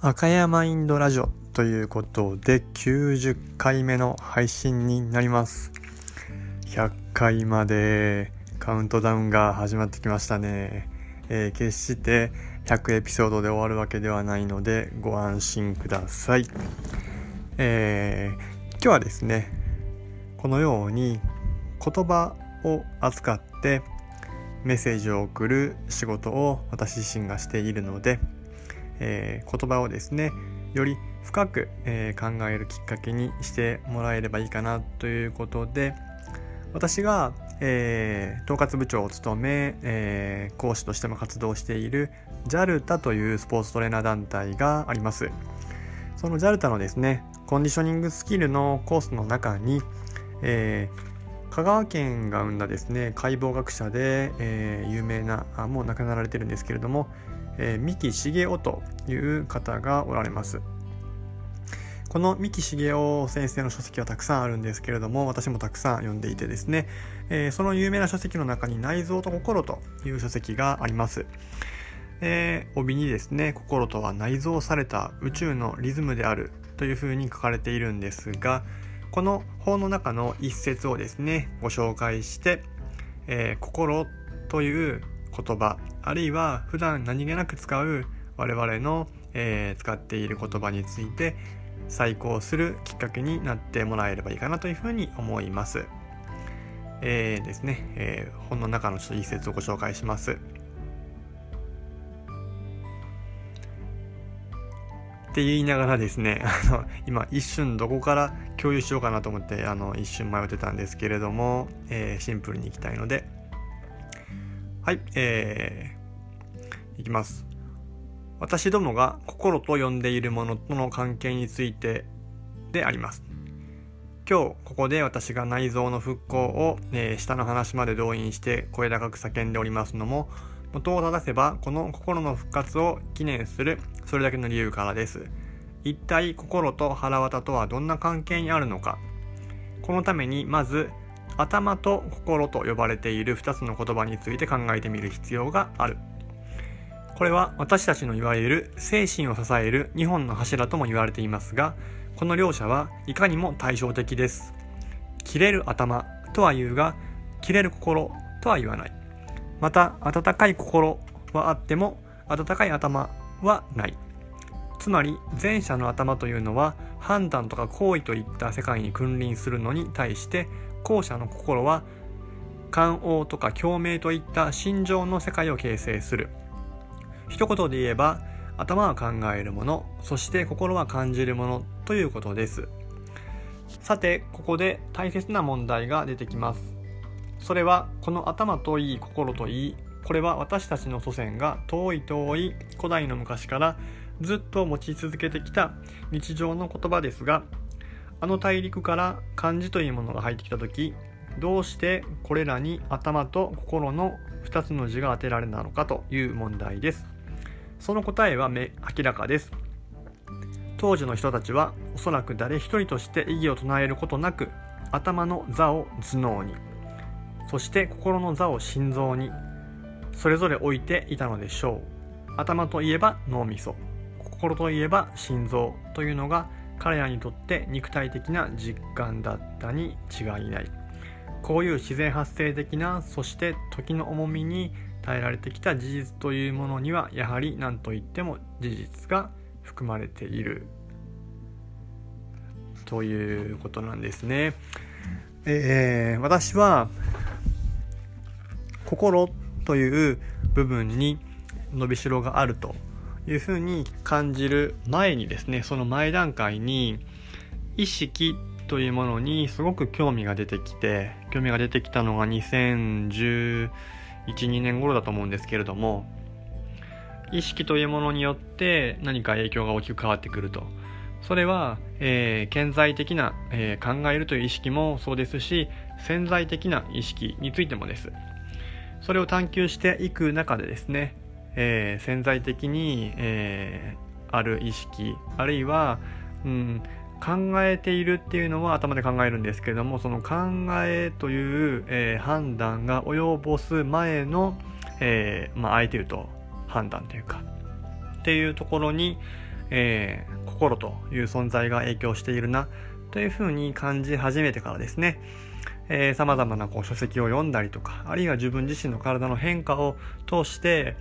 赤山インドラジオということで90回目の配信になります。100回までカウントダウンが始まってきましたね、えー、決して100エピソードで終わるわけではないのでご安心ください、えー、今日はですねこのように言葉を扱ってメッセージを送る仕事を私自身がしているのでえー、言葉をですねより深く、えー、考えるきっかけにしてもらえればいいかなということで私が、えー、統括部長を務め、えー、講師としても活動している JALTA というスポーツトレーナー団体があります。その JALTA のですねコンディショニングスキルのコースの中に、えー、香川県が生んだですね解剖学者で、えー、有名なあもう亡くなられてるんですけれどもえー、三木茂雄という方がおられます。この三木茂雄先生の書籍はたくさんあるんですけれども私もたくさん読んでいてですね、えー、その有名な書籍の中に内臓と心という書籍があります。えー、帯にですね心とは内蔵された宇宙のリズムであるというふうに書かれているんですがこの本の中の一節をですねご紹介して、えー、心という言葉あるいは普段何気なく使う我々の、えー、使っている言葉について再考するきっかけになってもらえればいいかなというふうに思います。えー、ですね、えー、本の中のちょっと一節をご紹介します。って言いながらですね、あの今一瞬どこから共有しようかなと思ってあの一瞬迷ってたんですけれども、えー、シンプルにいきたいので、はい、えー、いきます。私どもが心と呼んでいるものとの関係についてであります。今日ここで私が内臓の復興を、えー、下の話まで動員して声高く叫んでおりますのも元を正せばこの心の復活を記念するそれだけの理由からです。一体心と腹渡とはどんな関係にあるのかこのためにまず頭と心と呼ばれている2つの言葉について考えてみる必要がある。これは私たちのいわゆる精神を支える2本の柱とも言われていますが、この両者はいかにも対照的です。切れる頭とは言うが、切れる心とは言わない。また、温かい心はあっても、温かい頭はない。つまり前者の頭というのは判断とか行為といった世界に君臨するのに対して後者の心は感応とか共鳴といった心情の世界を形成する。一言で言えば頭は考えるものそして心は感じるものということです。さてここで大切な問題が出てきます。それはこの頭といい心といいこれは私たちの祖先が遠い遠い古代の昔からずっと持ち続けてきた日常の言葉ですがあの大陸から漢字というものが入ってきた時どうしてこれらに頭と心の2つの字が当てられたのかという問題です。その答えは明らかです。当時の人たちはおそらく誰一人として異議を唱えることなく頭の座を頭脳に。そして心の座を心臓にそれぞれ置いていたのでしょう。頭といえば脳みそ。心といえば心臓というのが彼らにとって肉体的な実感だったに違いない。こういう自然発生的なそして時の重みに耐えられてきた事実というものにはやはり何といっても事実が含まれている。ということなんですね。えー、私は心という部分に伸びしろがあるというふうに感じる前にですねその前段階に意識というものにすごく興味が出てきて興味が出てきたのが2011、2年頃だと思うんですけれども意識というものによって何か影響が大きく変わってくると。それは、えー、顕在的な、えー、考えるという意識もそうですし潜在的な意識についてもです。それを探求していく中でですねえー、潜在的に、えー、ある意識あるいは、うん、考えているっていうのは頭で考えるんですけれどもその考えという、えー、判断が及ぼす前の、えーまあ、相手と判断というかっていうところに、えー、心という存在が影響しているなというふうに感じ始めてからですね。えー、様々なこう書籍を読んだりとか、あるいは自分自身の体の変化を通して、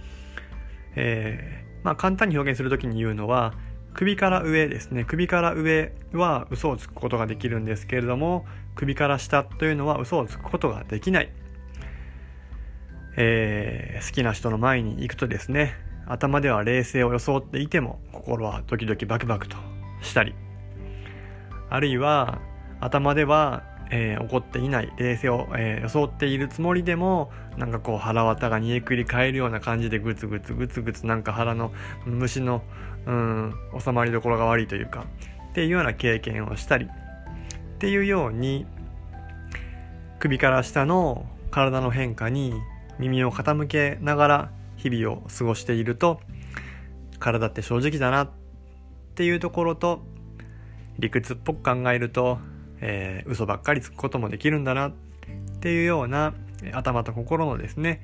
えー、まあ簡単に表現するときに言うのは、首から上ですね。首から上は嘘をつくことができるんですけれども、首から下というのは嘘をつくことができない。えー、好きな人の前に行くとですね、頭では冷静を装っていても、心はドキドキバクバクとしたり、あるいは頭ではえー、怒っていない冷静を、えー、装っているつもりでもなんかこう腹渡が煮えくり返るような感じでグツグツグツグツなんか腹の虫のうん収まりどころが悪いというかっていうような経験をしたりっていうように首から下の体の変化に耳を傾けながら日々を過ごしていると体って正直だなっていうところと理屈っぽく考えるとえー、嘘ばっかりつくこともできるんだなっていうような頭と心のですね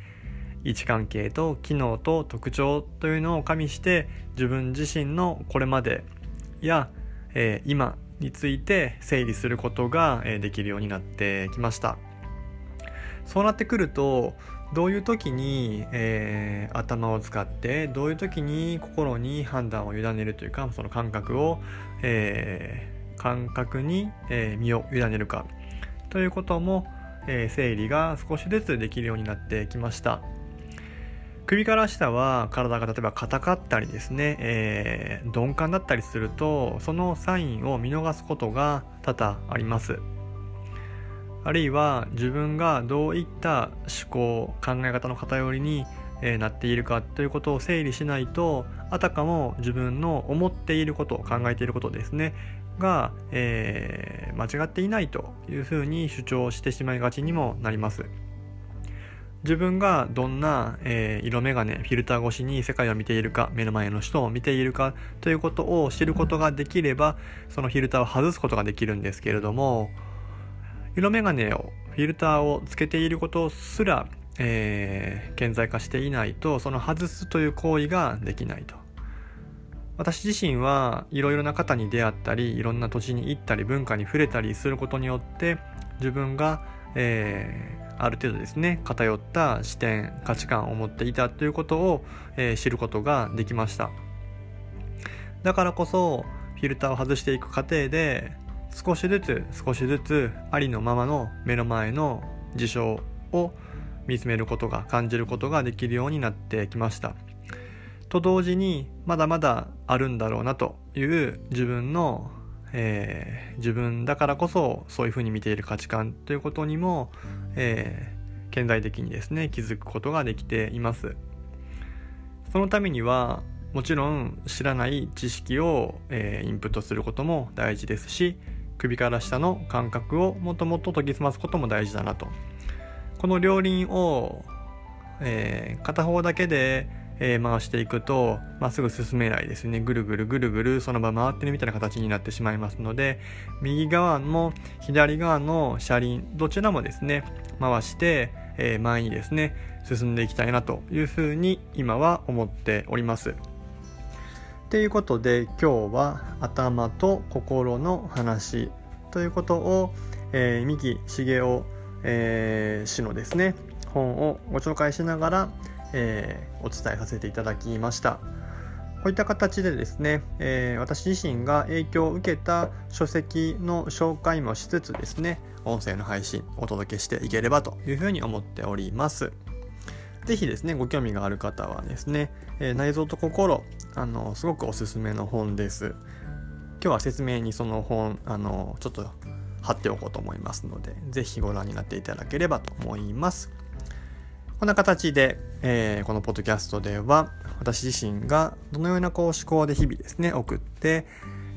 位置関係と機能と特徴というのを加味して自分自身のこれまでや、えー、今について整理することが、できるようになってきました。そうなってくるとどういう時に、えー、頭を使ってどういう時に心に判断を委ねるというかその感覚を、え感覚に、え身を委ねるか。ということも、え整理が少しずつできるようになってきました。首から下は体が例えば硬かったりですね、えー、鈍感だったりするとそのサインを見逃すことが多々あります。あるいは自分がどういった思考考え方の偏りにえなっているかということを整理しないとあたかも自分の思っていること考えていることですねが、えー、間違っていないというふうに主張してしまいがちにもなります。自分がどんな、えー、色眼鏡フィルター越しに世界を見ているか目の前の人を見ているかということを知ることができればそのフィルターを外すことができるんですけれども色眼鏡をフィルターをつけていることすら、えー、顕在化していないとその外すという行為ができないと私自身はいろいろな方に出会ったりいろんな土地に行ったり文化に触れたりすることによって自分が、えー、ある程度ですね偏った視点価値観を持っていたということを、えー、知ることができました。だからこそフィルターを外していく過程で少しずつ少しずつありのままの目の前の事象を見つめることが感じることができるようになってきました。と同時にまだまだあるんだろうなという自分の、えー、自分だからこそそういうふうに見ている価値観ということにも、えー、顕在的にですね気づくことができています。そのためにはもちろん知らない知識を、えー、インプットすることも大事ですし首から下の感覚をもっともっと研ぎ澄ますことも大事だなと。この両輪を、えー、片方だけでえー、回していくとまっすぐ進めないですねぐるぐるぐるぐるその場回ってるみたいな形になってしまいますので右側も左側の車輪どちらもですね回して、えー、前にですね進んでいきたいなというふうに今は思っております。ということで今日は頭と心の話ということを、えー、三木茂雄、えー、氏のですね本をご紹介しながらえー、お伝えさせていただきました。こういった形でですね、えー、私自身が影響を受けた書籍の紹介もしつつですね、音声の配信お届けしていければというふうに思っております。ぜひですね、ご興味がある方はですね、えー、内臓と心、あの、すごくおすすめの本です。今日は説明にその本、あの、ちょっと貼っておこうと思いますので、ぜひご覧になっていただければと思います。こんな形で、えー、このポッドキャストでは私自身がどのようなこう思考で日々ですね送って、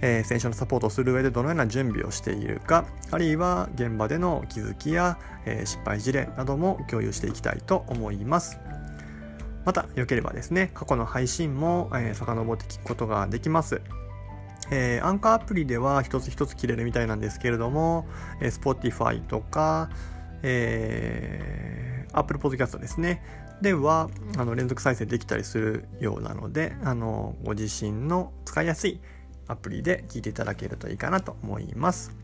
えー、選手のサポートをする上でどのような準備をしているかあるいは現場での気づきや、えー、失敗事例なども共有していきたいと思います。またよければですね過去の配信も、えー、遡って聞くことができます。えー、アンカーアプリでは一つ一つ切れるみたいなんですけれども、えー、Spotify とか、えー、Apple Podcast ですね。ではあの連続再生できたりするようなのであのご自身の使いやすいアプリで聞いていただけるといいかなと思います。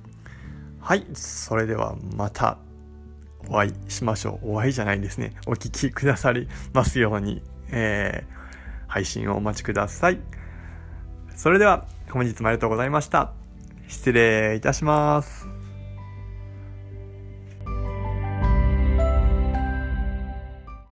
はいそれではまたお会いしましょう。お会いじゃないんですね。お聴きくださりますように、えー、配信をお待ちください。それでは本日もありがとうございました。失礼いたします。